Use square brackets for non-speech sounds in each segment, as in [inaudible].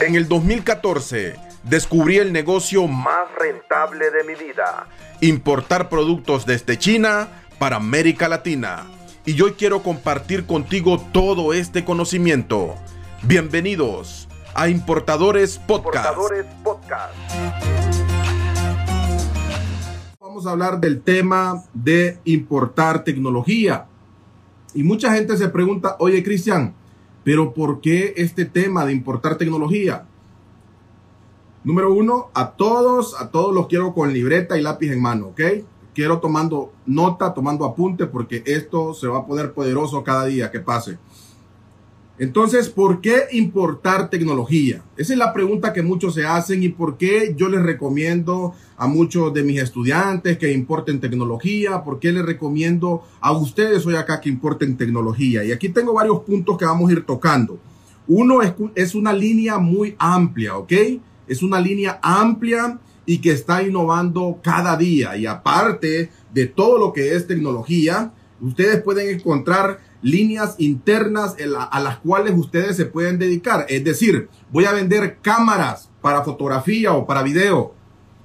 En el 2014 descubrí el negocio más rentable de mi vida, importar productos desde China para América Latina. Y hoy quiero compartir contigo todo este conocimiento. Bienvenidos a Importadores Podcast. Vamos a hablar del tema de importar tecnología. Y mucha gente se pregunta, oye Cristian, pero ¿por qué este tema de importar tecnología? Número uno, a todos, a todos los quiero con libreta y lápiz en mano, ¿ok? Quiero tomando nota, tomando apunte, porque esto se va a poner poderoso cada día que pase. Entonces, ¿por qué importar tecnología? Esa es la pregunta que muchos se hacen y por qué yo les recomiendo a muchos de mis estudiantes que importen tecnología, por qué les recomiendo a ustedes hoy acá que importen tecnología. Y aquí tengo varios puntos que vamos a ir tocando. Uno es, es una línea muy amplia, ¿ok? Es una línea amplia y que está innovando cada día. Y aparte de todo lo que es tecnología, ustedes pueden encontrar líneas internas a las cuales ustedes se pueden dedicar. Es decir, voy a vender cámaras para fotografía o para video.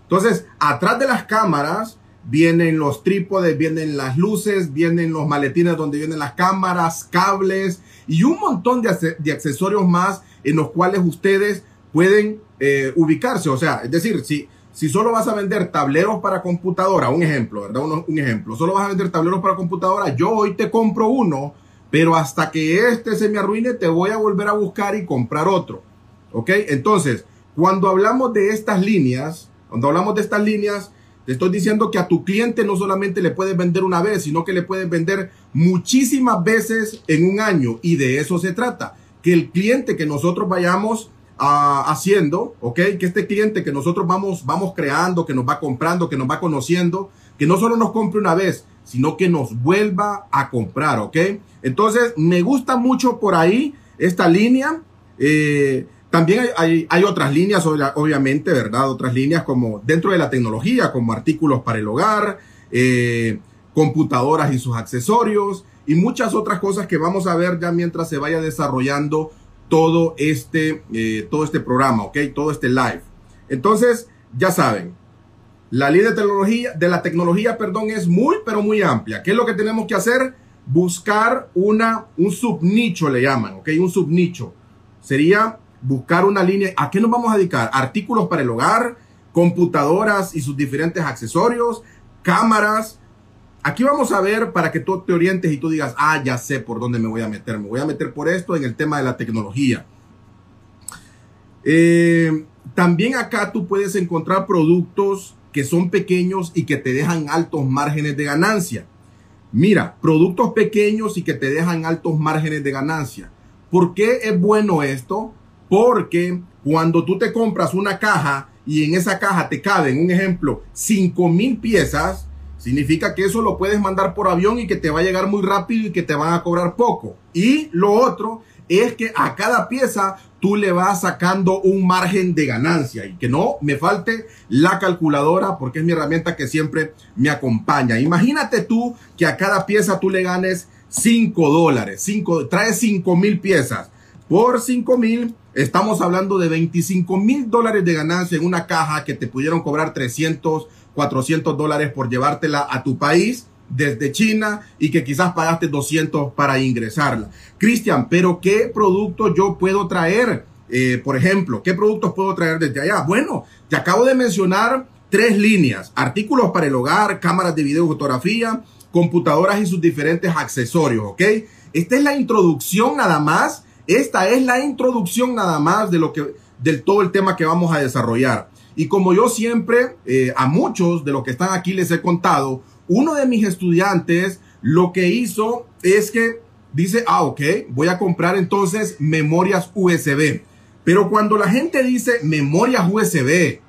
Entonces, atrás de las cámaras vienen los trípodes, vienen las luces, vienen los maletines donde vienen las cámaras, cables y un montón de, accesorios más en los cuales ustedes pueden eh, ubicarse. O sea, es decir, si, solo vas a vender tableros para computadora, un ejemplo, ¿verdad? Un ejemplo, solo vas a vender tableros para computadora, yo hoy te compro uno pero hasta que este se me arruine, te voy a volver a buscar y comprar otro. ¿Ok? Entonces, cuando hablamos de estas líneas, cuando hablamos de estas líneas, te estoy diciendo que a tu cliente no solamente le puedes vender una vez, sino que le puedes vender muchísimas veces en un año. Y de eso se trata. Que el cliente que nosotros vayamos ah, haciendo, ¿ok? Que este cliente que nosotros vamos, vamos creando, que nos va comprando, que nos va conociendo, que no solo nos compre una vez, sino que nos vuelva a comprar, ¿ok? Entonces, me gusta mucho por ahí esta línea. Eh, también hay, otras líneas, obviamente, ¿verdad? Otras líneas como dentro de la tecnología, como artículos para el hogar, eh, computadoras y sus accesorios y muchas otras cosas que vamos a ver ya mientras se vaya desarrollando todo este, eh, todo este programa, ¿ok? Todo este live. Entonces, ya saben, la línea de tecnología, de la tecnología, perdón, es muy, pero muy amplia. ¿Qué es lo que tenemos que hacer? Buscar una, un subnicho, le llaman, ¿ok? Un subnicho. Sería buscar una línea. ¿A qué nos vamos a dedicar? Artículos para el hogar, computadoras y sus diferentes accesorios, cámaras. Aquí vamos a ver para que tú te orientes y tú digas, ah, ya sé por dónde me voy a meter. Me voy a meter por esto en el tema de la tecnología. Eh, también acá tú puedes encontrar productos que son pequeños y que te dejan altos márgenes de ganancia. Mira, productos pequeños y que te dejan altos márgenes de ganancia. ¿Por qué es bueno esto? Porque cuando tú te compras una caja y en esa caja te caben, un ejemplo, 5 mil piezas, significa que eso lo puedes mandar por avión y que te va a llegar muy rápido y que te van a cobrar poco. Y lo otro es que a cada pieza tú le vas sacando un margen de ganancia y que no me falte la calculadora porque es mi herramienta que siempre me acompaña. Imagínate tú que a cada pieza tú le ganes 5 dólares, 5, traes 5 mil piezas. Por 5 mil estamos hablando de 25 mil dólares de ganancia en una caja que te pudieron cobrar 300, 400 dólares por llevártela a tu país desde China y que quizás pagaste 200 para ingresarla. Cristian, pero ¿qué producto yo puedo traer? Eh, por ejemplo, ¿qué productos puedo traer desde allá? Bueno, te acabo de mencionar tres líneas, artículos para el hogar, cámaras de video fotografía, computadoras y sus diferentes accesorios, ¿ok? Esta es la introducción nada más, esta es la introducción nada más de lo que, del todo el tema que vamos a desarrollar. Y como yo siempre, eh, a muchos de los que están aquí les he contado, uno de mis estudiantes lo que hizo es que dice, ah, ok, voy a comprar entonces memorias USB. Pero cuando la gente dice memorias USB,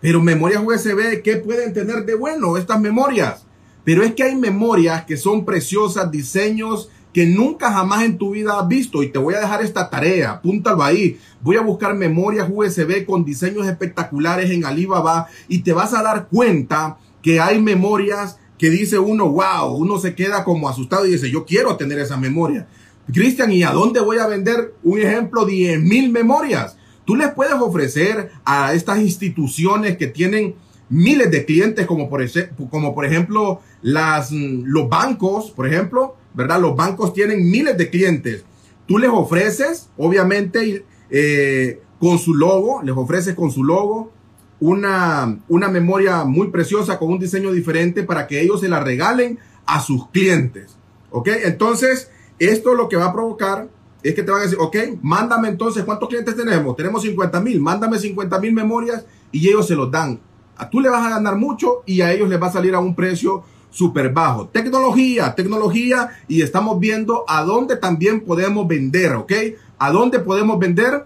pero memorias USB, ¿qué pueden tener de bueno estas memorias? Pero es que hay memorias que son preciosas, diseños que nunca jamás en tu vida has visto. Y te voy a dejar esta tarea, apúntalo ahí. Voy a buscar memorias USB con diseños espectaculares en Alibaba y te vas a dar cuenta que hay memorias que dice uno, wow, uno se queda como asustado y dice, yo quiero tener esa memoria. Cristian, ¿y a dónde voy a vender un ejemplo 10 mil memorias? tú les puedes ofrecer a estas instituciones que tienen miles de clientes, como por, como por ejemplo las, mm, los bancos, por ejemplo, ¿verdad? Los bancos tienen miles de clientes. Tú les ofreces, obviamente, eh, con su logo, les ofreces con su logo una, una memoria muy preciosa con un diseño diferente para que ellos se la regalen a sus clientes. ¿Ok? Entonces, esto lo que va a provocar es que te van a decir, ok, mándame entonces, ¿cuántos clientes tenemos? Tenemos 50 mil, mándame 50 mil memorias y ellos se los dan. A tú le vas a ganar mucho y a ellos les va a salir a un precio súper bajo. Tecnología, tecnología y estamos viendo a dónde también podemos vender, ¿ok? A dónde podemos vender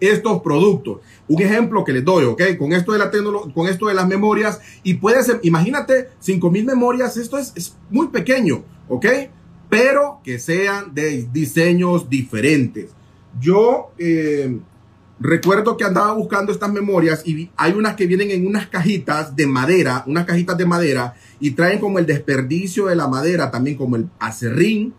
estos productos. Un ejemplo que les doy, ¿ok? Con esto de la con esto de las memorias y puede ser, imagínate, 5000 memorias, esto es, es, muy pequeño, ¿ok? Pero que sean de diseños diferentes. Yo eh, recuerdo que andaba buscando estas memorias y hay unas que vienen en unas cajitas de madera, unas cajitas de madera y traen como el desperdicio de la madera, también como el acerrín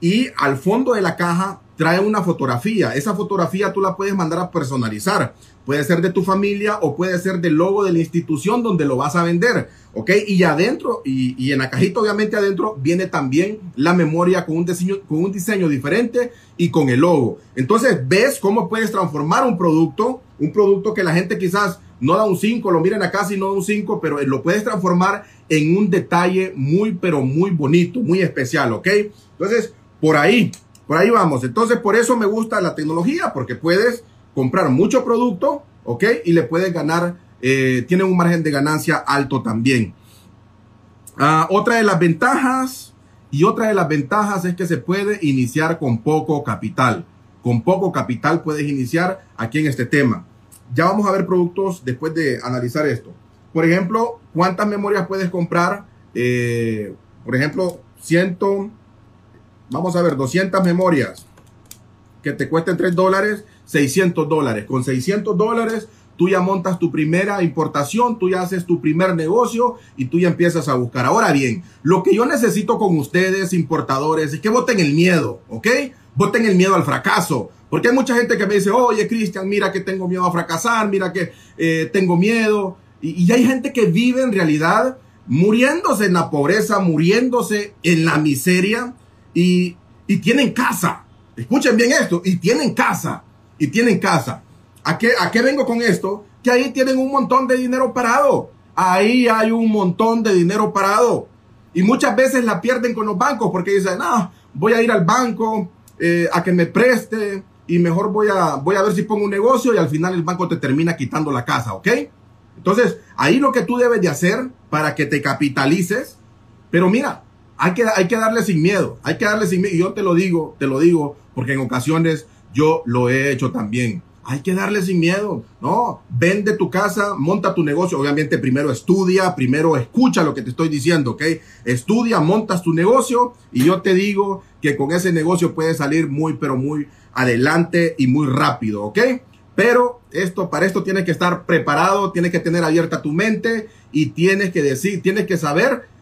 y al fondo de la caja trae una fotografía. Esa fotografía tú la puedes mandar a personalizar. Puede ser de tu familia o puede ser del logo de la institución donde lo vas a vender. ¿Ok? Y adentro, y, y en la cajita obviamente adentro, viene también la memoria con un, diseño, con un diseño diferente y con el logo. Entonces ves cómo puedes transformar un producto, un producto que la gente quizás no da un 5, lo miren acá si no da un 5, pero lo puedes transformar en un detalle muy, pero muy bonito, muy especial. ¿Ok? Entonces, por ahí, por ahí vamos. Entonces, por eso me gusta la tecnología, porque puedes comprar mucho producto, ¿ok? Y le puedes ganar, eh, tiene un margen de ganancia alto también. Ah, otra de las ventajas, y otra de las ventajas es que se puede iniciar con poco capital. Con poco capital puedes iniciar aquí en este tema. Ya vamos a ver productos después de analizar esto. Por ejemplo, ¿cuántas memorias puedes comprar? Eh, por ejemplo, 100 Vamos a ver, 200 memorias que te cuesten 3 dólares, 600 dólares. Con 600 dólares tú ya montas tu primera importación, tú ya haces tu primer negocio y tú ya empiezas a buscar. Ahora bien, lo que yo necesito con ustedes, importadores, es que voten el miedo, ¿ok? Voten el miedo al fracaso. Porque hay mucha gente que me dice, oye, Cristian, mira que tengo miedo a fracasar, mira que eh, tengo miedo. Y, y hay gente que vive en realidad muriéndose en la pobreza, muriéndose en la miseria y, tienen casa. Escuchen bien esto, y tienen casa, y tienen casa. ¿A qué, ¿A qué vengo con esto? Que ahí tienen un montón de dinero parado. Ahí hay un montón de dinero parado. Y muchas veces la pierden con los bancos porque dicen, no, voy a ir al banco eh, a que me preste y mejor voy a, voy a ver si pongo un negocio y al final el banco te termina quitando la casa, ¿ok? Entonces, ahí lo que tú debes de hacer para que te capitalices, pero mira, hay que, hay que darle sin miedo, hay que darle sin miedo. Yo te lo digo, te lo digo, porque en ocasiones yo lo he hecho también. Hay que darle sin miedo, ¿no? Vende tu casa, monta tu negocio. Obviamente primero estudia, primero escucha lo que te estoy diciendo, ¿ok? Estudia, montas tu negocio y yo te digo que con ese negocio puedes salir muy, pero muy adelante y muy rápido, ¿ok? Pero esto, para esto tienes que estar preparado, tienes que tener abierta tu mente y tienes que decir, tienes que saber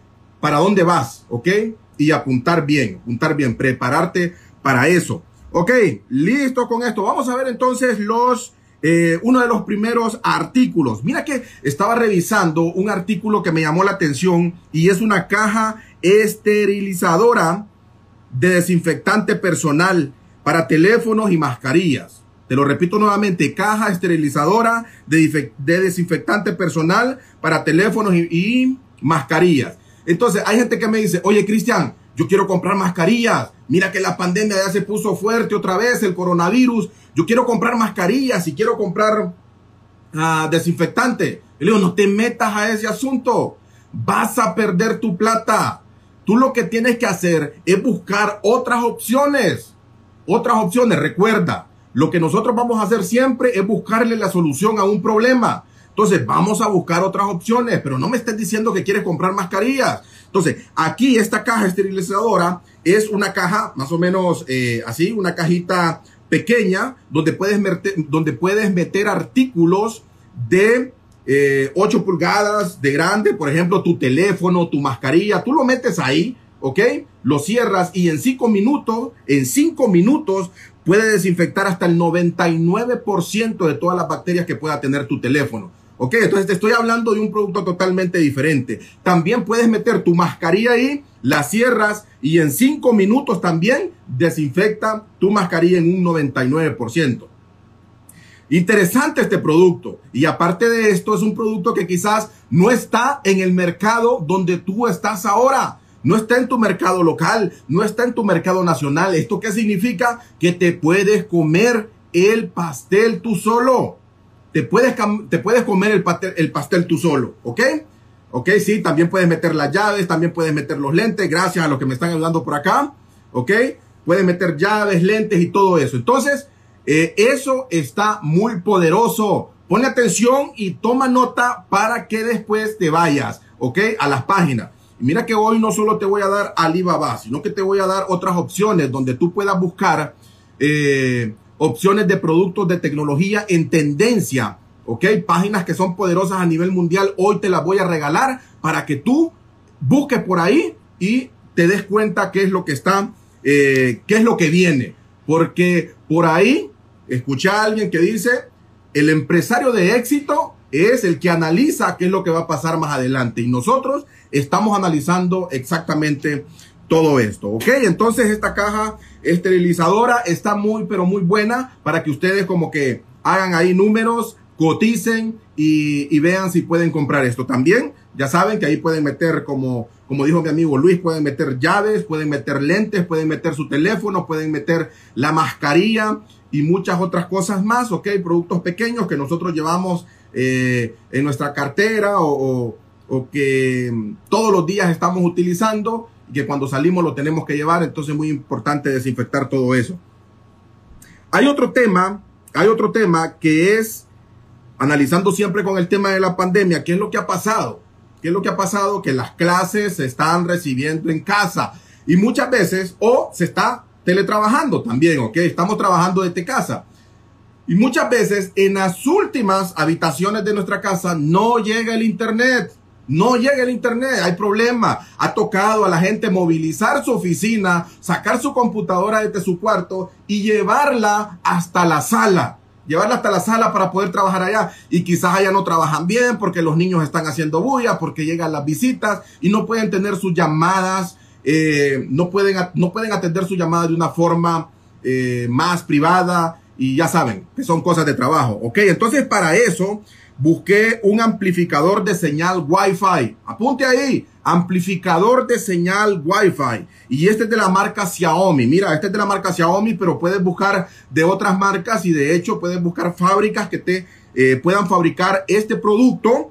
para dónde vas, ¿ok? Y apuntar bien, apuntar bien, prepararte para eso. Ok, listo con esto. Vamos a ver entonces los, eh, uno de los primeros artículos. Mira que estaba revisando un artículo que me llamó la atención y es una caja esterilizadora de desinfectante personal para teléfonos y mascarillas. Te lo repito nuevamente, caja esterilizadora de, desinfectante personal para teléfonos y mascarillas. Entonces, hay gente que me dice, oye, Cristian, yo quiero comprar mascarillas. Mira que la pandemia ya se puso fuerte otra vez, el coronavirus. Yo quiero comprar mascarillas y quiero comprar uh, desinfectante. le digo, no te metas a ese asunto. Vas a perder tu plata. Tú lo que tienes que hacer es buscar otras opciones. Otras opciones. Recuerda, lo que nosotros vamos a hacer siempre es buscarle la solución a un problema. Entonces, vamos a buscar otras opciones, pero no me estés diciendo que quieres comprar mascarillas. Entonces, aquí esta caja esterilizadora es una caja más o menos eh, así, una cajita pequeña donde puedes meter, donde puedes meter artículos de 8 eh, pulgadas de grande, por ejemplo, tu teléfono, tu mascarilla, tú lo metes ahí, ¿ok? Lo cierras y en 5 minutos, en 5 minutos puede desinfectar hasta el 99% de todas las bacterias que pueda tener tu teléfono. Ok, entonces te estoy hablando de un producto totalmente diferente. También puedes meter tu mascarilla ahí, la cierras y en 5 minutos también desinfecta tu mascarilla en un 99%. Interesante este producto. Y aparte de esto, es un producto que quizás no está en el mercado donde tú estás ahora. No está en tu mercado local, no está en tu mercado nacional. ¿Esto qué significa? Que te puedes comer el pastel tú solo. Te puedes, te puedes comer el pastel, el pastel tú solo, ¿ok? Ok, sí, también puedes meter las llaves, también puedes meter los lentes, gracias a los que me están ayudando por acá, ¿ok? Puedes meter llaves, lentes y todo eso. Entonces, eh, eso está muy poderoso. Pon atención y toma nota para que después te vayas, ¿ok? A las páginas. Mira que hoy no solo te voy a dar Alibaba, sino que te voy a dar otras opciones donde tú puedas buscar eh, opciones de productos de tecnología en tendencia. ¿Ok? Páginas que son poderosas a nivel mundial. Hoy te las voy a regalar para que tú busques por ahí y te des cuenta qué es lo que está, eh, qué es lo que viene. Porque por ahí, escuché a alguien que dice, el empresario de éxito es el que analiza qué es lo que va a pasar más adelante. Y nosotros estamos analizando exactamente todo esto, ¿ok? Entonces esta caja esterilizadora está muy, pero muy buena para que ustedes como que hagan ahí números, coticen y, vean si pueden comprar esto. También ya saben que ahí pueden meter, como, como dijo mi amigo Luis, pueden meter llaves, pueden meter lentes, pueden meter su teléfono, pueden meter la mascarilla y muchas otras cosas más, ¿ok? Productos pequeños que nosotros llevamos eh, en nuestra cartera o, que todos los días estamos utilizando que cuando salimos lo tenemos que llevar, entonces es muy importante desinfectar todo eso. Hay otro tema, hay otro tema que es analizando siempre con el tema de la pandemia, ¿qué es lo que ha pasado? ¿Qué es lo que ha pasado? Que las clases se están recibiendo en casa y muchas veces o se está teletrabajando también, ¿ok? Estamos trabajando desde casa. Y muchas veces en las últimas habitaciones de nuestra casa no llega el internet. No llega el internet, hay problema. Ha tocado a la gente movilizar su oficina, sacar su computadora desde su cuarto y llevarla hasta la sala. Llevarla hasta la sala para poder trabajar allá. Y quizás allá no trabajan bien porque los niños están haciendo bulla, porque llegan las visitas y no pueden tener sus llamadas, eh, no, pueden, no pueden atender su llamada de una forma eh, más privada y ya saben que son cosas de trabajo, ¿ok? Entonces para eso busqué un amplificador de señal Wi-Fi. Apunte ahí, amplificador de señal Wi-Fi. Y este es de la marca Xiaomi. Mira, este es de la marca Xiaomi, pero puedes buscar de otras marcas y de hecho puedes buscar fábricas que te eh, puedan fabricar este producto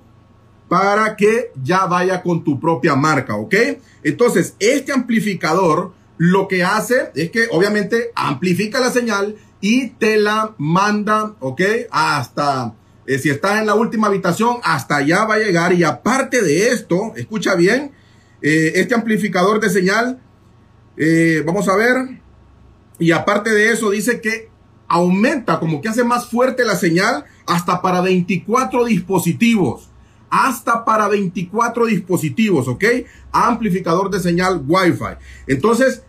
para que ya vaya con tu propia marca, ¿ok? Entonces, este amplificador lo que hace es que obviamente amplifica la señal y te la manda, ¿ok? Hasta, eh, si estás en la última habitación, hasta allá va a llegar. Y aparte de esto, escucha bien, eh, este amplificador de señal, eh, vamos a ver, y aparte de eso dice que aumenta, como que hace más fuerte la señal hasta para 24 dispositivos. Hasta para 24 dispositivos, ¿ok? Amplificador de señal Wi-Fi. Entonces,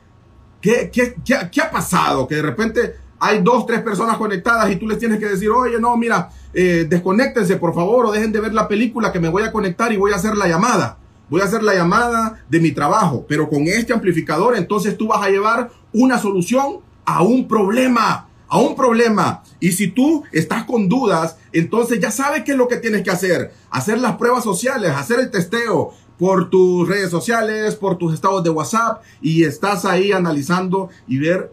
¿qué, qué, qué, qué ha pasado? Que de repente hay dos, tres personas conectadas y tú les tienes que decir, oye, no, mira, eh, desconéctense por favor o dejen de ver la película que me voy a conectar y voy a hacer la llamada. Voy a hacer la llamada de mi trabajo, pero con este amplificador entonces tú vas a llevar una solución a un problema, a un problema. Y si tú estás con dudas, entonces ya sabes qué es lo que tienes que hacer. Hacer las pruebas sociales, hacer el testeo, por tus redes sociales, por tus estados de WhatsApp y estás ahí analizando y ver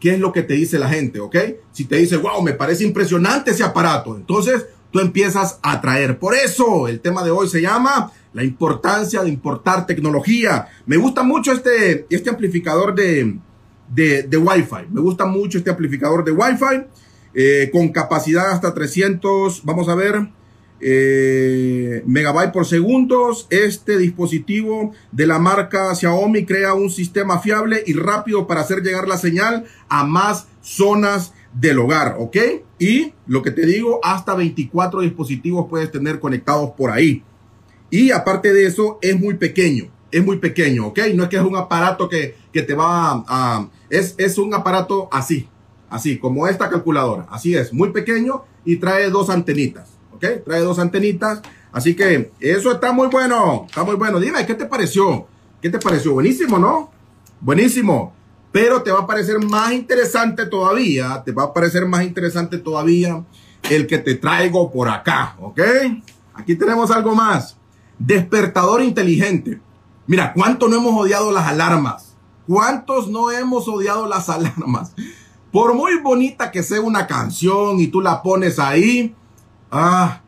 qué es lo que te dice la gente, ¿ok? Si te dice, wow, me parece impresionante ese aparato, entonces tú empiezas a traer. Por eso el tema de hoy se llama la importancia de importar tecnología. Me gusta mucho este, este amplificador de, de, de Wi-Fi. Me gusta mucho este amplificador de Wi-Fi eh, con capacidad hasta 300, vamos a ver, eh, megabyte por segundos. Este dispositivo de la marca Xiaomi crea un sistema fiable y rápido para hacer llegar la señal a más zonas del hogar, ¿ok? Y lo que te digo, hasta 24 dispositivos puedes tener conectados por ahí. Y aparte de eso, es muy pequeño, es muy pequeño, ¿ok? No es que es un aparato que, que te va a... es, es un aparato así, Así, como esta calculadora. Así es, muy pequeño y trae dos antenitas. ¿Ok? Trae dos antenitas. Así que eso está muy bueno. Está muy bueno. Dime, ¿qué te pareció? ¿Qué te pareció? Buenísimo, ¿no? Buenísimo. Pero te va a parecer más interesante todavía. Te va a parecer más interesante todavía el que te traigo por acá. ¿Ok? Aquí tenemos algo más. Despertador inteligente. Mira, ¿cuánto no hemos odiado las alarmas? ¿Cuántos no hemos odiado las [laughs] alarmas? Por muy bonita que sea una canción y tú la pones ahí, ah,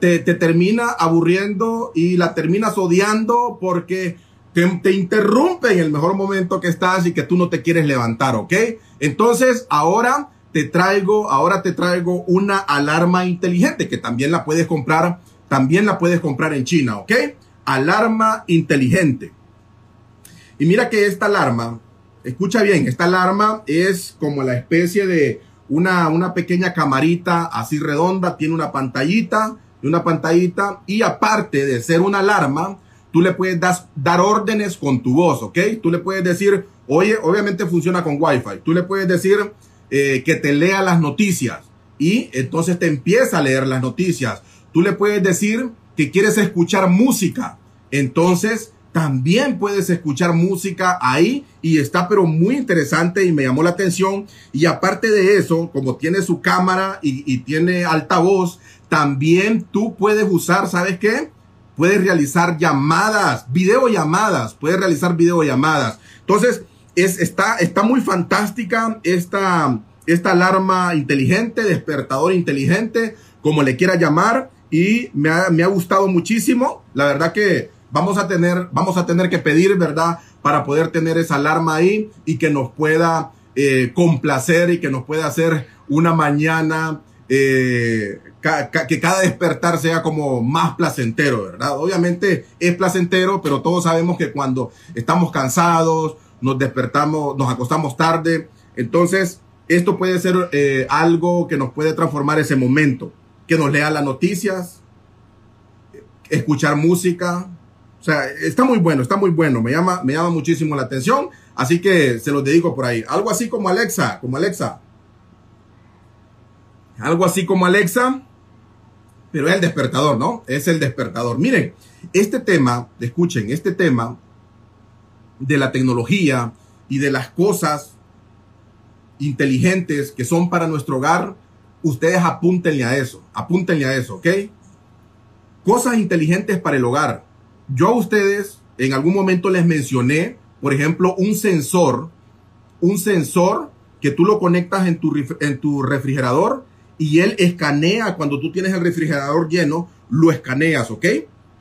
te, termina aburriendo y la terminas odiando porque te, te, interrumpe en el mejor momento que estás y que tú no te quieres levantar, ¿ok? Entonces, ahora te traigo, ahora te traigo una alarma inteligente que también la puedes comprar, también la puedes comprar en China, ¿ok? Alarma inteligente. Y mira que esta alarma, escucha bien, esta alarma es como la especie de una, una pequeña camarita así redonda, tiene una pantallita, una pantallita y aparte de ser una alarma, tú le puedes dar órdenes con tu voz, ¿ok? Tú le puedes decir, oye, obviamente funciona con Wi-Fi, tú le puedes decir eh, que te lea las noticias y entonces te empieza a leer las noticias. Tú le puedes decir que quieres escuchar música, entonces también puedes escuchar música ahí y está pero muy interesante y me llamó la atención. Y aparte de eso, como tiene su cámara y, y tiene altavoz, también tú puedes usar, ¿sabes qué? Puedes realizar llamadas, videollamadas, puedes realizar videollamadas. Entonces, es, está, está muy fantástica esta, esta alarma inteligente, despertador inteligente, como le quiera llamar, y me ha, me ha gustado muchísimo. La verdad que vamos a tener, vamos a tener que pedir, ¿verdad? Para poder tener esa alarma ahí y que nos pueda eh, complacer y que nos pueda hacer una mañana eh, que cada despertar sea como más placentero, ¿verdad? Obviamente es placentero, pero todos sabemos que cuando estamos cansados, nos despertamos, nos acostamos tarde. Entonces, esto puede ser eh, algo que nos puede transformar ese momento. Que nos lea las noticias, escuchar música. O sea, está muy bueno, está muy bueno. Me llama, me llama muchísimo la atención. Así que se los dedico por ahí. Algo así como Alexa, como Alexa. Algo así como Alexa. Pero es el despertador, ¿no? Es el despertador. Miren, este tema, escuchen, este tema de la tecnología y de las cosas inteligentes que son para nuestro hogar, ustedes apúntenle a eso, apúntenle a eso, ¿ok? Cosas inteligentes para el hogar. Yo a ustedes en algún momento les mencioné, por ejemplo, un sensor, un sensor que tú lo conectas en tu, refrigerador y él escanea cuando tú tienes el refrigerador lleno, lo escaneas, ¿ok?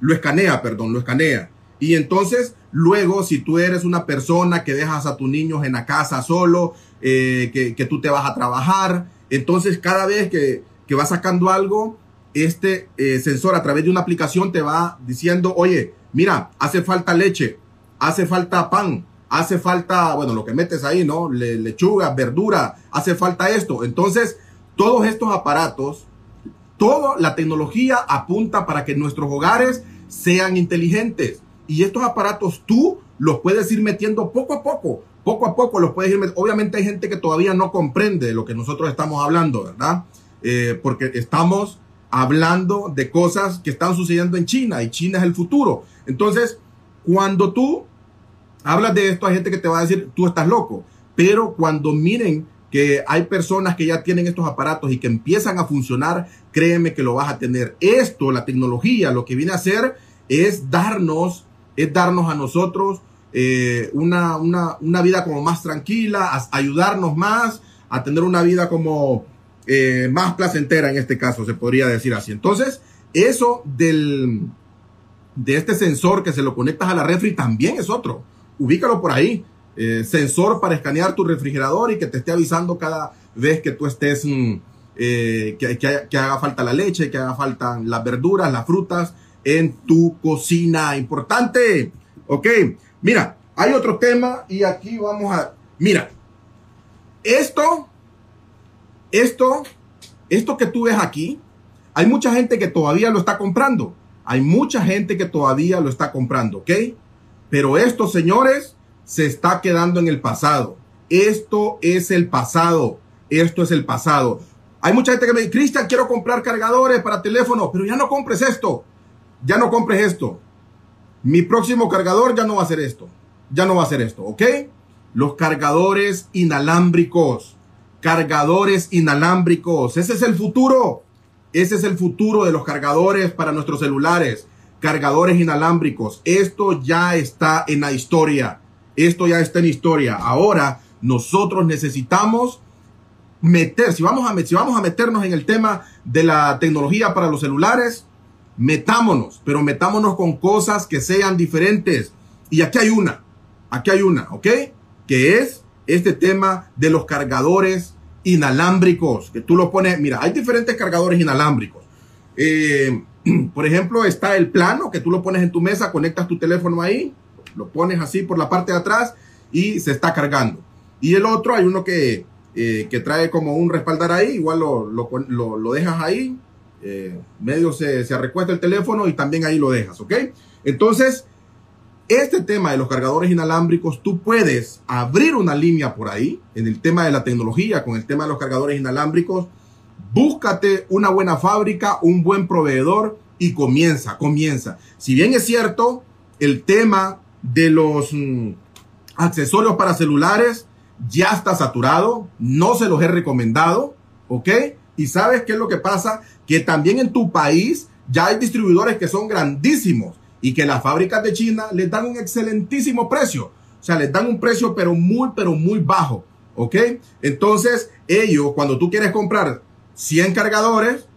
Lo escanea, perdón, lo escanea. Y entonces, luego, si tú eres una persona que dejas a tus niños en la casa solo, eh, que, tú te vas a trabajar, entonces cada vez que, que vas sacando algo, este eh, sensor a través de una aplicación te va diciendo, oye, mira, hace falta leche, hace falta pan, hace falta, bueno, lo que metes ahí, ¿no? lechuga, verdura, hace falta esto. Entonces, todos estos aparatos, toda la tecnología apunta para que nuestros hogares sean inteligentes. Y estos aparatos tú los puedes ir metiendo poco a poco, poco a poco los puedes ir metiendo. Obviamente hay gente que todavía no comprende lo que nosotros estamos hablando, ¿verdad? Eh, porque estamos hablando de cosas que están sucediendo en China y China es el futuro. Entonces, cuando tú hablas de esto, hay gente que te va a decir, tú estás loco. Pero cuando miren que hay personas que ya tienen estos aparatos y que empiezan a funcionar, créeme que lo vas a tener. Esto, la tecnología, lo que viene a hacer es darnos es darnos a nosotros eh, una, una, vida como más tranquila, ayudarnos más, a tener una vida como eh, más placentera en este caso, se podría decir así. Entonces, eso del, de este sensor que se lo conectas a la refri también es otro. Ubícalo por ahí. Eh, sensor para escanear tu refrigerador y que te esté avisando cada vez que tú estés, mm, que, que, que, haga falta la leche, que haga falta las verduras, las frutas, en tu cocina. Importante. Ok. Mira, hay otro tema y aquí vamos a... Mira, esto, esto, esto que tú ves aquí, hay mucha gente que todavía lo está comprando. Hay mucha gente que todavía lo está comprando, ¿ok? Pero esto, señores, se está quedando en el pasado. Esto es el pasado. esto es el pasado. Hay mucha gente que me dice, Cristian, quiero comprar cargadores para teléfono, pero ya no compres esto, ya no compres esto. Mi próximo cargador ya no va a ser esto, ya no va a ser esto, ¿ok? Los cargadores inalámbricos, cargadores inalámbricos, ese es el futuro, ese es el futuro de los cargadores para nuestros celulares, cargadores inalámbricos. Esto ya está en la historia, esto ya está en historia. Ahora nosotros necesitamos meter, si vamos, a, si vamos a meternos en el tema de la tecnología para los celulares, metámonos, pero metámonos con cosas que sean diferentes. Y aquí hay una, aquí hay una, ¿ok? Que es este tema de los cargadores inalámbricos, que tú lo pones, mira, hay diferentes cargadores inalámbricos. Eh, [clears throat] por ejemplo, está el plano, que tú lo pones en tu mesa, conectas tu teléfono ahí, lo pones así por la parte de atrás y se está cargando. Y el otro, hay uno que eh, que trae como un respaldar ahí, igual lo, lo, lo, dejas ahí, eh, medio se, se recuesta el teléfono y también ahí lo dejas, ¿ok? Entonces, este tema de los cargadores inalámbricos, tú puedes abrir una línea por ahí en el tema de la tecnología, con el tema de los cargadores inalámbricos. Búscate una buena fábrica, un buen proveedor y comienza, comienza. Si bien es cierto, el tema de los mm, accesorios para celulares ya está saturado, no se los he recomendado, ¿ok? Y sabes qué es lo que pasa? Que también en tu país ya hay distribuidores que son grandísimos y que las fábricas de China les dan un excelentísimo precio. O sea, les dan un precio pero muy, pero muy bajo, ¿ok? Entonces, ellos, cuando tú quieres comprar 100 cargadores,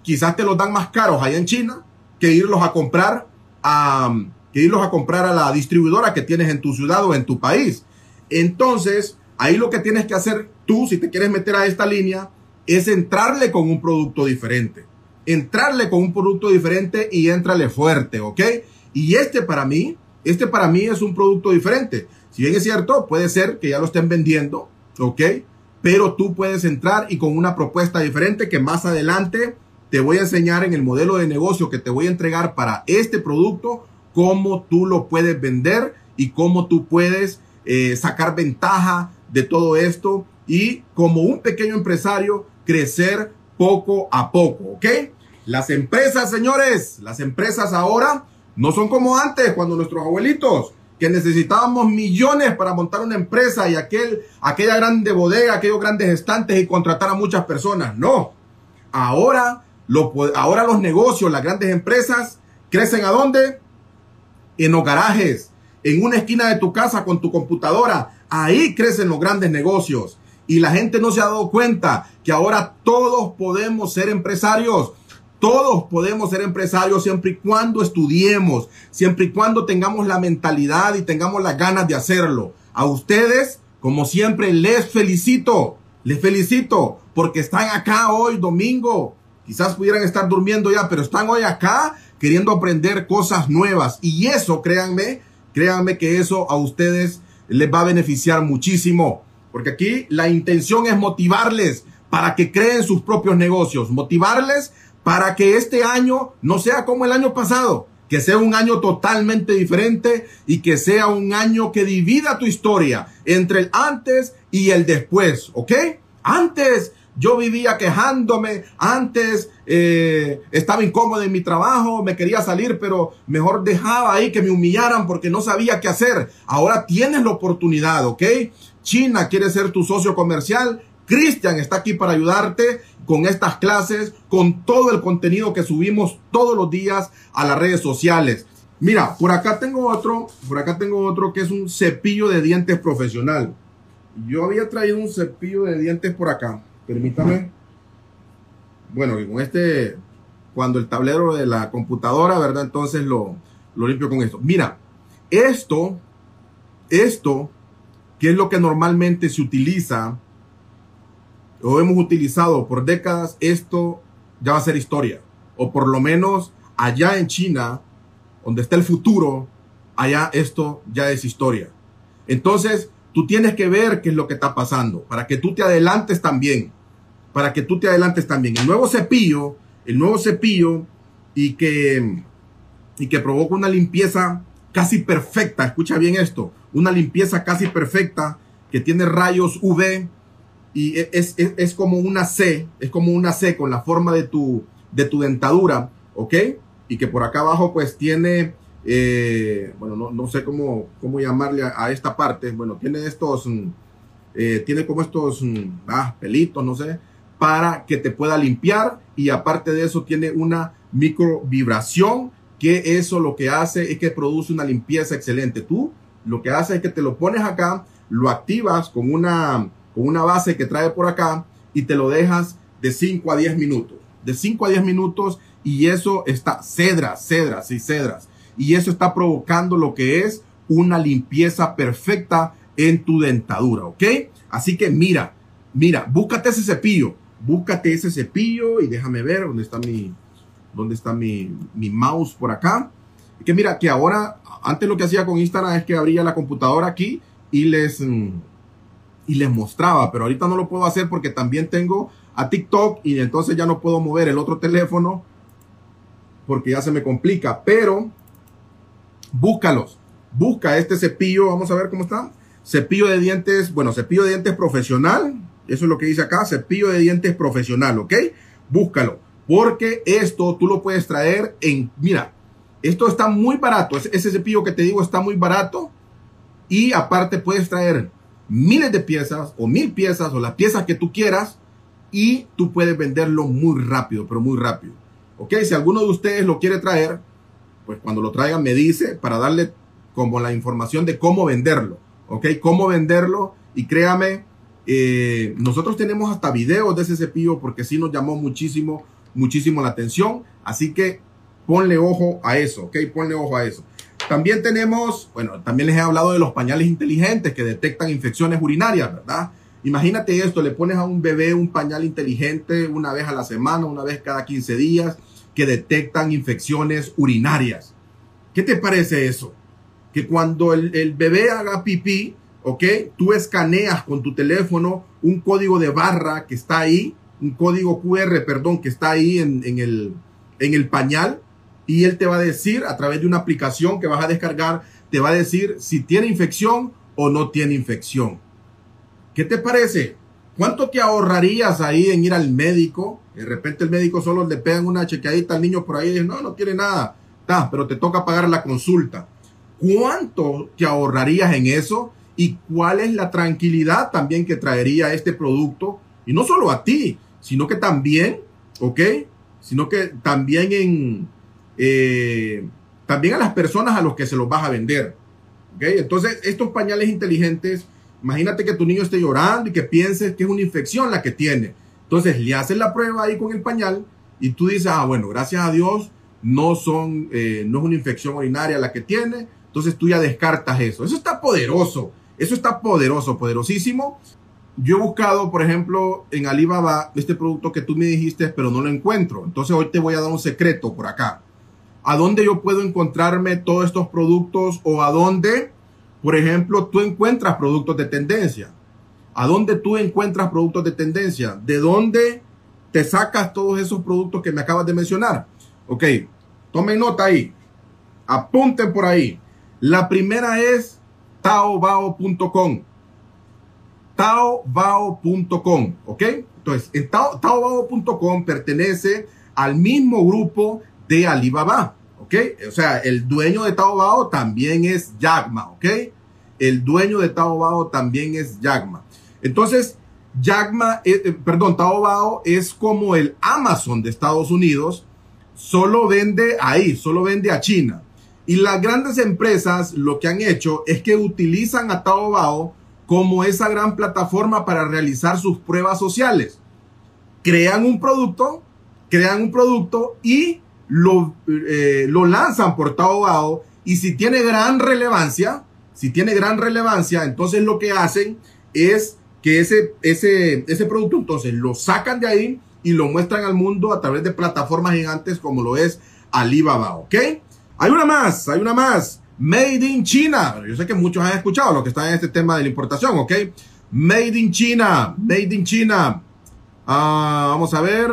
quizás te los dan más caros allá en China que irlos a comprar a, que irlos a comprar a la distribuidora que tienes en tu ciudad o en tu país. Entonces, ahí lo que tienes que hacer tú, si te quieres meter a esta línea, es entrarle con un producto diferente. Entrarle con un producto diferente y entrale fuerte, ¿ok? Y este para mí, este para mí es un producto diferente. Si bien es cierto, puede ser que ya lo estén vendiendo, ¿ok? Pero tú puedes entrar y con una propuesta diferente que más adelante te voy a enseñar en el modelo de negocio que te voy a entregar para este producto, cómo tú lo puedes vender y cómo tú puedes eh, sacar ventaja de todo esto y como un pequeño empresario crecer poco a poco, ¿ok? Las empresas, señores, las empresas ahora no son como antes, cuando nuestros abuelitos, que necesitábamos millones para montar una empresa y aquel, aquella grande bodega, aquellos grandes estantes y contratar a muchas personas. No. Ahora, lo, ahora los negocios, las grandes empresas, crecen a dónde? En los garajes, en una esquina de tu casa con tu computadora. Ahí crecen los grandes negocios. Y la gente no se ha dado cuenta que ahora todos podemos ser empresarios. Todos podemos ser empresarios siempre y cuando estudiemos, siempre y cuando tengamos la mentalidad y tengamos las ganas de hacerlo. A ustedes, como siempre, les felicito. Les felicito porque están acá hoy domingo. Quizás pudieran estar durmiendo ya, pero están hoy acá queriendo aprender cosas nuevas. Y eso, créanme, Créanme que eso a ustedes les va a beneficiar muchísimo, porque aquí la intención es motivarles para que creen sus propios negocios, motivarles para que este año no sea como el año pasado, que sea un año totalmente diferente y que sea un año que divida tu historia entre el antes y el después, ¿ok? Antes yo vivía quejándome, antes eh, estaba incómodo en mi trabajo, me quería salir, pero mejor dejaba ahí que me humillaran porque no sabía qué hacer. Ahora tienes la oportunidad, ¿ok? China quiere ser tu socio comercial. Cristian está aquí para ayudarte con estas clases, con todo el contenido que subimos todos los días a las redes sociales. Mira, por acá tengo otro, por acá tengo otro que es un cepillo de dientes profesional. Yo había traído un cepillo de dientes por acá permítame. Bueno, con este, cuando el tablero de la computadora, ¿verdad? Entonces lo, lo limpio con esto. Mira, esto, esto, que es lo que normalmente se utiliza o hemos utilizado por décadas, esto ya va a ser historia. O por lo menos allá en China, donde está el futuro, allá esto ya es historia. Entonces, Tú tienes que ver qué es lo que está pasando para que tú te adelantes también. Para que tú te adelantes también. El nuevo cepillo, el nuevo cepillo y que, y que provoca una limpieza casi perfecta. Escucha bien esto. Una limpieza casi perfecta que tiene rayos UV y e, es, es, es, como una C, es como una C con la forma de tu, de tu dentadura, ¿ok? Y que por acá abajo pues tiene, eh, bueno, no, no, sé cómo, cómo llamarle a, esta parte, bueno, tiene estos, mm, eh, tiene como estos mm, ah, pelitos, no sé, para que te pueda limpiar y aparte de eso tiene una micro vibración que eso lo que hace es que produce una limpieza excelente. Tú lo que hace es que te lo pones acá, lo activas con una, con una base que trae por acá y te lo dejas de 5 a 10 minutos. De 5 a 10 minutos y eso está cedras, cedras y cedras. Y eso está provocando lo que es una limpieza perfecta en tu dentadura, ¿ok? Así que mira, mira, búscate ese cepillo, búscate ese cepillo y déjame ver dónde está mi, dónde está mi, mi mouse por acá. Que mira, que ahora, antes lo que hacía con Instagram es que abría la computadora aquí y les, mm, y les mostraba, pero ahorita no lo puedo hacer porque también tengo a TikTok y entonces ya no puedo mover el otro teléfono porque ya se me complica, pero búscalos, busca este cepillo, vamos a ver cómo está, cepillo de dientes, bueno, cepillo de dientes profesional, eso es lo que dice acá, cepillo de dientes profesional, ¿ok? Búscalo, porque esto tú lo puedes traer en, mira, esto está muy barato, ese cepillo que te digo está muy barato y aparte puedes traer miles de piezas o mil piezas o las piezas que tú quieras y tú puedes venderlo muy rápido, pero muy rápido. Ok, si alguno de ustedes lo quiere traer, pues cuando lo traigan me dice para darle como la información de cómo venderlo. Ok, cómo venderlo y créame, eh, nosotros tenemos hasta videos de ese cepillo porque sí nos llamó muchísimo, muchísimo la atención. Así que ponle ojo a eso, ok, ponle ojo a eso. También tenemos, bueno, también les he hablado de los pañales inteligentes que detectan infecciones urinarias, ¿verdad? Imagínate esto, le pones a un bebé un pañal inteligente una vez a la semana, una vez cada 15 días, que detectan infecciones urinarias. ¿Qué te parece eso? Que cuando el, el bebé haga pipí, ¿ok? Tú escaneas con tu teléfono un código de barra que está ahí, un código QR, perdón, que está ahí en, el, en el pañal y él te va a decir a través de una aplicación que vas a descargar, te va a decir si tiene infección o no tiene infección. ¿Qué te parece? ¿Cuánto te ahorrarías ahí en ir al médico? De repente el médico solo le pegan una chequeadita al niño por ahí y dice, no, no tiene nada. Pero te toca pagar la consulta. ¿Cuánto te ahorrarías en eso? ¿Y cuál es la tranquilidad también que traería este producto? Y no solo a ti, sino que también, ¿ok? Sino que también en, eh, también a las personas a los que se los vas a vender. ¿okay? Entonces, estos pañales inteligentes, imagínate que tu niño esté llorando y que pienses que es una infección la que tiene. Entonces, le haces la prueba ahí con el pañal y tú dices, ah, bueno, gracias a Dios, no, son, eh, no es una infección urinaria la que tiene. Entonces, tú ya descartas eso. Eso está poderoso. Eso está poderoso, poderosísimo. Yo he buscado, por ejemplo, en Alibaba este producto que tú me dijiste, pero no lo encuentro. Entonces hoy te voy a dar un secreto por acá a dónde yo puedo encontrarme todos estos productos o a dónde, por ejemplo, tú encuentras productos de tendencia. ¿A dónde tú encuentras productos de tendencia? ¿De dónde te sacas todos esos productos que me acabas de mencionar? Ok, tomen nota ahí. Apunten por ahí. La primera es taobao.com. Taobao.com, ¿ok? Entonces, taobao.com pertenece al mismo grupo de Alibaba, ¿ok? O sea, el dueño de Taobao también es Yagma, ¿ok? El dueño de Taobao también es Yagma. Entonces, Yagma, eh, eh, perdón, Taobao es como el Amazon de Estados Unidos, solo vende ahí, solo vende a China. Y las grandes empresas lo que han hecho es que utilizan a Taobao como esa gran plataforma para realizar sus pruebas sociales. Crean un producto, crean un producto y lo, eh, lo lanzan por Taobao y si tiene gran relevancia, si tiene gran relevancia, entonces lo que hacen es que ese, ese, ese producto entonces lo sacan de ahí y lo muestran al mundo a través de plataformas gigantes como lo es Alibaba, ¿ok? Hay una más, hay una más. Made in China. Yo sé que muchos han escuchado lo que está en este tema de la importación, ¿ok? Made in China, made in China. Ah, vamos a ver.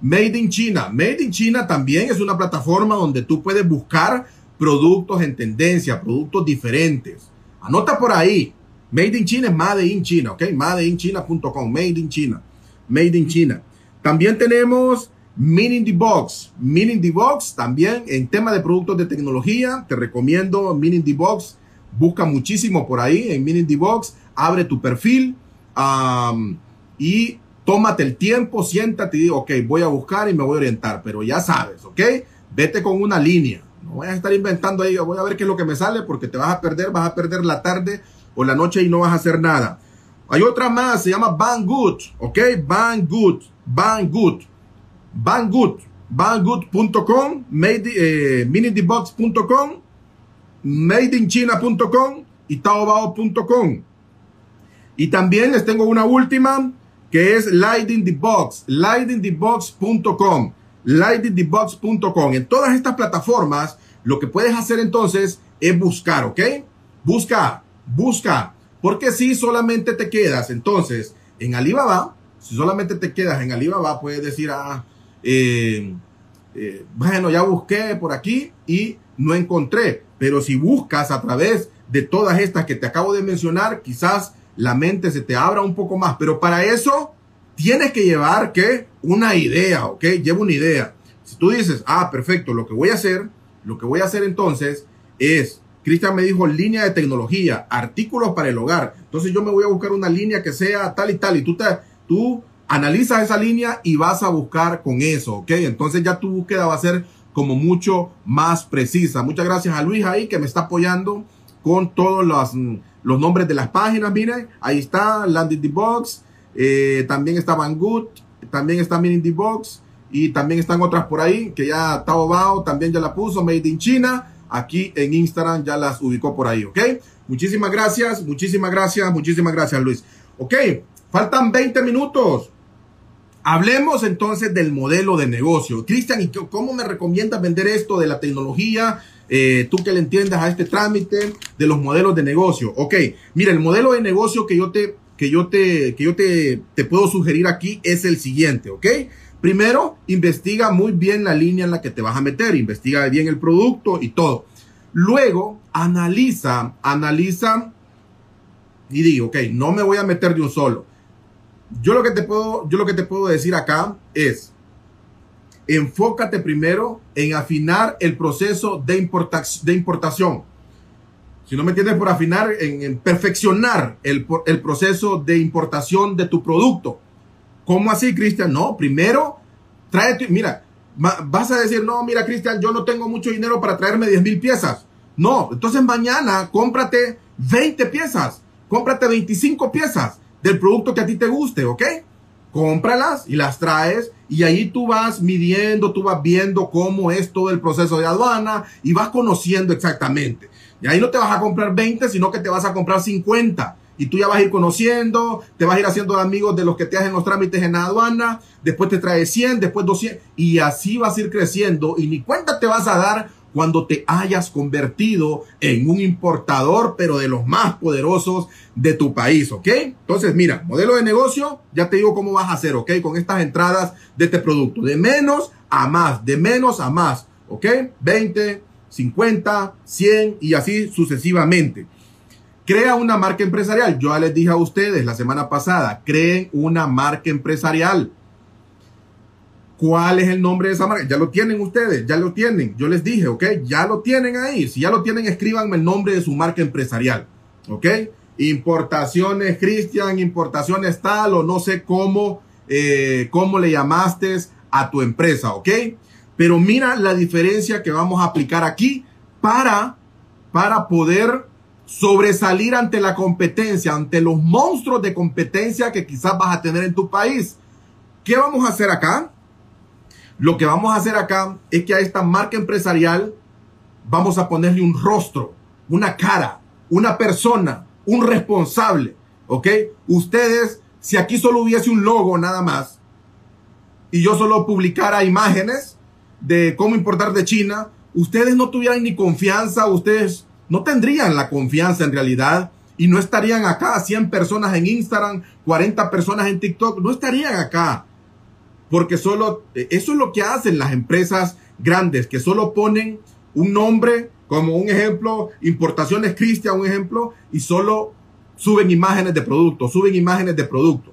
Made in China. Made in China también es una plataforma donde tú puedes buscar productos en tendencia, productos diferentes. Anota por ahí. Made in China es Made in China, ¿ok? Madeinchina.com, Made in China, Made in China. También tenemos Meaning the Box, Meaning the Box también en tema de productos de tecnología. Te recomiendo Meaning the Box. Busca muchísimo por ahí en Meaning the Box. Abre tu perfil y tómate el tiempo, siéntate y digo, ok, voy a buscar y me voy a orientar. Pero ya sabes, ¿ok? Vete con una línea. No voy a estar inventando ahí, voy a ver qué es lo que me sale porque te vas a perder, vas a perder la tarde o la noche y no vas a hacer nada. Hay otra más, se llama Banggood, ¿ok? Banggood, Banggood, Banggood, Banggood.com, eh, minidebox.com, madeinchina.com y taobao.com. Y también les tengo una última que es lightingthebox, lightingthebox.com, lightingthebox.com. En todas estas plataformas, lo que puedes hacer entonces es buscar, ¿ok? Busca busca. Porque si solamente te quedas entonces en Alibaba, si solamente te quedas en Alibaba, puedes decir, ah, eh, eh, bueno, ya busqué por aquí y no encontré. Pero si buscas a través de todas estas que te acabo de mencionar, quizás la mente se te abra un poco más. Pero para eso tienes que llevar que una idea, ¿ok? Lleva una idea. Si tú dices, ah, perfecto, lo que voy a hacer, lo que voy a hacer entonces es Cristian me dijo línea de tecnología, artículos para el hogar. Entonces yo me voy a buscar una línea que sea tal y tal. Y tú, te, tú analizas esa línea y vas a buscar con eso, ¿ok? Entonces ya tu búsqueda va a ser como mucho más precisa. Muchas gracias a Luis ahí que me está apoyando con todos los, los nombres de las páginas. Miren, ahí está Landing the Box, eh, también está Banggood, también está Mining the Box y también están otras por ahí que ya Tao Bao también ya la puso, Made in China aquí en Instagram ya las ubicó por ahí, ¿ok? Muchísimas gracias, muchísimas gracias, muchísimas gracias Luis. Ok, faltan 20 minutos. Hablemos entonces del modelo de negocio. Cristian, ¿y cómo me recomiendas vender esto de la tecnología? Eh, tú que le entiendas a este trámite de los modelos de negocio. Ok, mira, el modelo de negocio que yo te, que yo te, que yo te, te puedo sugerir aquí es el siguiente, ¿ok? Primero, investiga muy bien la línea en la que te vas a meter, investiga bien el producto y todo. Luego, analiza, analiza y digo, ok, no me voy a meter de un solo. Yo lo que te puedo, yo lo que te puedo decir acá es, enfócate primero en afinar el proceso de, de importación. Si no me entiendes por afinar, en, perfeccionar el, el proceso de importación de tu producto. ¿Cómo así, Cristian? No, primero, tráete, mira, vas a decir, no, mira, Cristian, yo no tengo mucho dinero para traerme 10 mil piezas. No, entonces mañana cómprate 20 piezas, cómprate 25 piezas del producto que a ti te guste, ¿ok? Cómpralas y las traes y ahí tú vas midiendo, tú vas viendo cómo es todo el proceso de aduana y vas conociendo exactamente. Y ahí no te vas a comprar 20, sino que te vas a comprar 50 y tú ya vas a ir conociendo, te vas a ir haciendo amigos de los que te hacen los trámites en la aduana, después te trae 100, después 200 y así vas a ir creciendo y ni cuenta te vas a dar cuando te hayas convertido en un importador, pero de los más poderosos de tu país, ¿ok? Entonces, mira, modelo de negocio, ya te digo cómo vas a hacer, ¿ok? Con estas entradas de este producto, de menos a más, de menos a más, ¿ok? 20, 50, 100 y así sucesivamente. Crea una marca empresarial. Yo ya les dije a ustedes la semana pasada, creen una marca empresarial. ¿Cuál es el nombre de esa marca? Ya lo tienen ustedes, ya lo tienen. Yo les dije, ¿ok? Ya lo tienen ahí. Si ya lo tienen, escríbanme el nombre de su marca empresarial. ¿Ok? Importaciones Cristian, importaciones tal o no sé cómo, eh, cómo le llamaste a tu empresa. ¿Ok? Pero mira la diferencia que vamos a aplicar aquí para, para poder sobresalir ante la competencia, ante los monstruos de competencia que quizás vas a tener en tu país. ¿Qué vamos a hacer acá? Lo que vamos a hacer acá es que a esta marca empresarial vamos a ponerle un rostro, una cara, una persona, un responsable. ¿Ok? Ustedes, si aquí solo hubiese un logo nada más y yo solo publicara imágenes de cómo importar de China, ustedes no tuvieran ni confianza, ustedes no tendrían la confianza en realidad y no estarían acá 100 personas en Instagram, 40 personas en TikTok, no estarían acá. Porque solo, eh, eso es lo que hacen las empresas grandes, que solo ponen un nombre, como un ejemplo, Importaciones Cristian, un ejemplo, y solo suben imágenes de producto, suben imágenes de producto.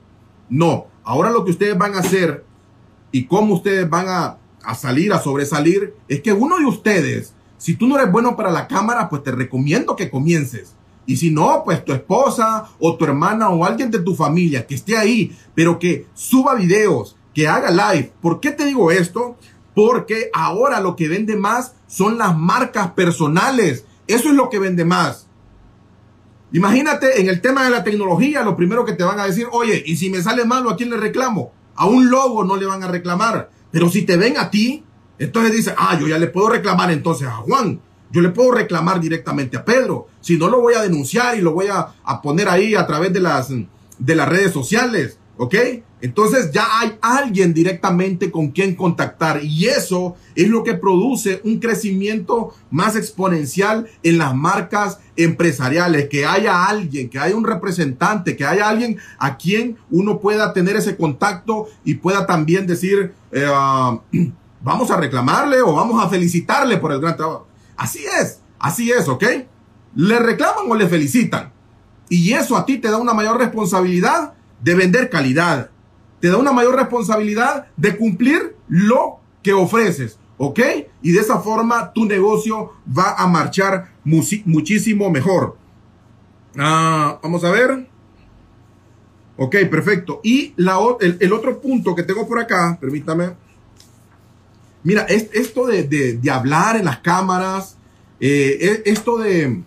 No, ahora lo que ustedes van a hacer y cómo ustedes van a, a salir, a sobresalir, es que uno de ustedes, si tú no eres bueno para la cámara, pues te recomiendo que comiences. Y si no, pues tu esposa o tu hermana o alguien de tu familia que esté ahí, pero que suba videos, que haga live. ¿Por qué te digo esto? Porque ahora lo que vende más son las marcas personales. Eso es lo que vende más. Imagínate en el tema de la tecnología, lo primero que te van a decir, oye, y si me sale malo, ¿a quién le reclamo? A un logo no le van a reclamar. Pero si te ven a ti, entonces dice, ah, yo ya le puedo reclamar entonces a Juan. Yo le puedo reclamar directamente a Pedro. Si no, lo voy a denunciar y lo voy a, a poner ahí a través de las, de las redes sociales. ¿Ok? Entonces ya hay alguien directamente con quien contactar y eso es lo que produce un crecimiento más exponencial en las marcas empresariales, que haya alguien, que haya un representante, que haya alguien a quien uno pueda tener ese contacto y pueda también decir, eh, ah, [clears throat] vamos a reclamarle o vamos a felicitarle por el gran trabajo. Así es, así es, ¿ok? Le reclaman o le felicitan. Y eso a ti te da una mayor responsabilidad de vender calidad, te da una mayor responsabilidad de cumplir lo que ofreces. ¿Ok? Y de esa forma tu negocio va a marchar muchísimo mejor. Ah, vamos a ver. Ok, perfecto. Y la, el, otro punto que tengo por acá, permítame. Mira, es, esto de, hablar en las cámaras, eh, esto de,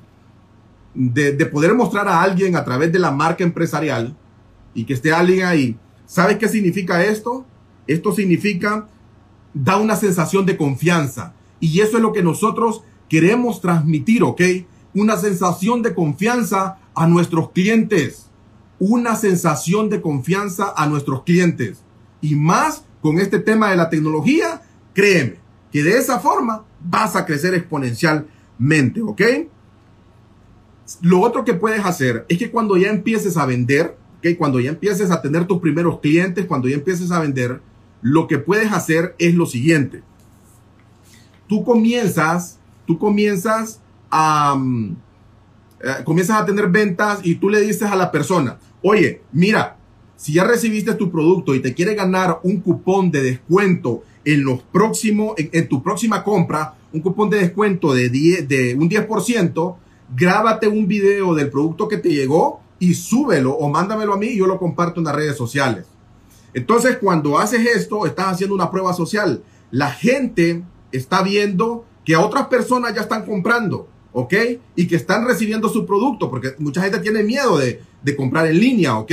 de poder mostrar a alguien a través de la marca empresarial y que esté alguien ahí, ¿Sabes qué significa esto? Esto significa da una sensación de confianza. Y eso es lo que nosotros queremos transmitir, ¿ok? Una sensación de confianza a nuestros clientes. Una sensación de confianza a nuestros clientes. Y más con este tema de la tecnología, créeme que de esa forma vas a crecer exponencialmente, ¿ok? Lo otro que puedes hacer es que cuando ya empieces a vender, que cuando ya empieces a tener tus primeros clientes, cuando ya empieces a vender, lo que puedes hacer es lo siguiente. Tú comienzas, tú comienzas a, mm, eh, comienzas a tener ventas y tú le dices a la persona, oye, mira, si ya recibiste tu producto y te quiere ganar un cupón de descuento en los en, tu próxima compra, un cupón de descuento de, de un 10%, grábate un video del producto que te llegó y súbelo o mándamelo a mí y yo lo comparto en las redes sociales. Entonces, cuando haces esto, estás haciendo una prueba social. La gente está viendo que otras personas ya están comprando, ¿ok? Y que están recibiendo su producto, porque mucha gente tiene miedo de, comprar en línea, ¿ok?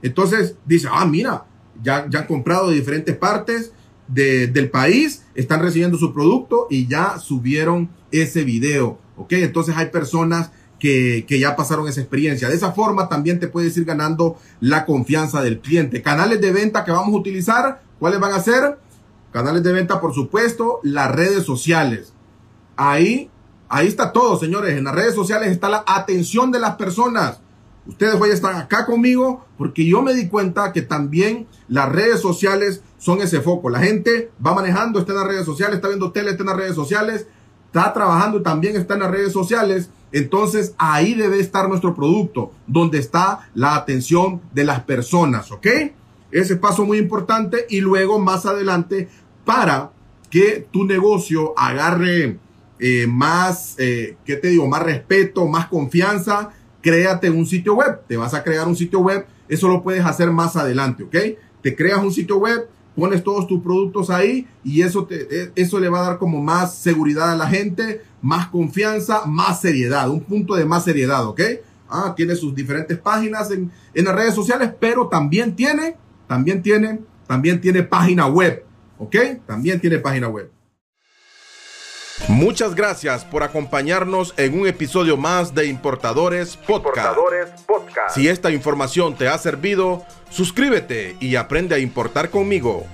Entonces dice, ah, mira, ya, ya han comprado de diferentes partes del país, están recibiendo su producto y ya subieron ese video, ¿ok? Entonces hay personas que, ya pasaron esa experiencia. De esa forma también te puedes ir ganando la confianza del cliente. Canales de venta que vamos a utilizar, ¿cuáles van a ser? Canales de venta, por supuesto, las redes sociales. Ahí, ahí está todo, señores. En las redes sociales está la atención de las personas. Ustedes hoy están acá conmigo porque yo me di cuenta que también las redes sociales son ese foco. La gente va manejando, está en las redes sociales, está viendo tele, está en las redes sociales, está trabajando también está en las redes sociales entonces ahí debe estar nuestro producto, donde está la atención de las personas, ¿ok? Ese paso muy importante y luego más adelante para que tu negocio agarre eh, más, eh, ¿qué te digo? Más respeto, más confianza, créate un sitio web. Te vas a crear un sitio web, eso lo puedes hacer más adelante, ¿ok? Te creas un sitio web, pones todos tus productos ahí y eso, te, e, eso le va a dar como más seguridad a la gente, más confianza, más seriedad, un punto de más seriedad, ¿ok? Ah, tiene sus diferentes páginas en, en las redes sociales, pero también tiene, también tiene, también tiene página web, ¿ok? También tiene página web. Muchas gracias por acompañarnos en un episodio más de Importadores Podcast. Si esta información te ha servido, suscríbete y aprende a importar conmigo.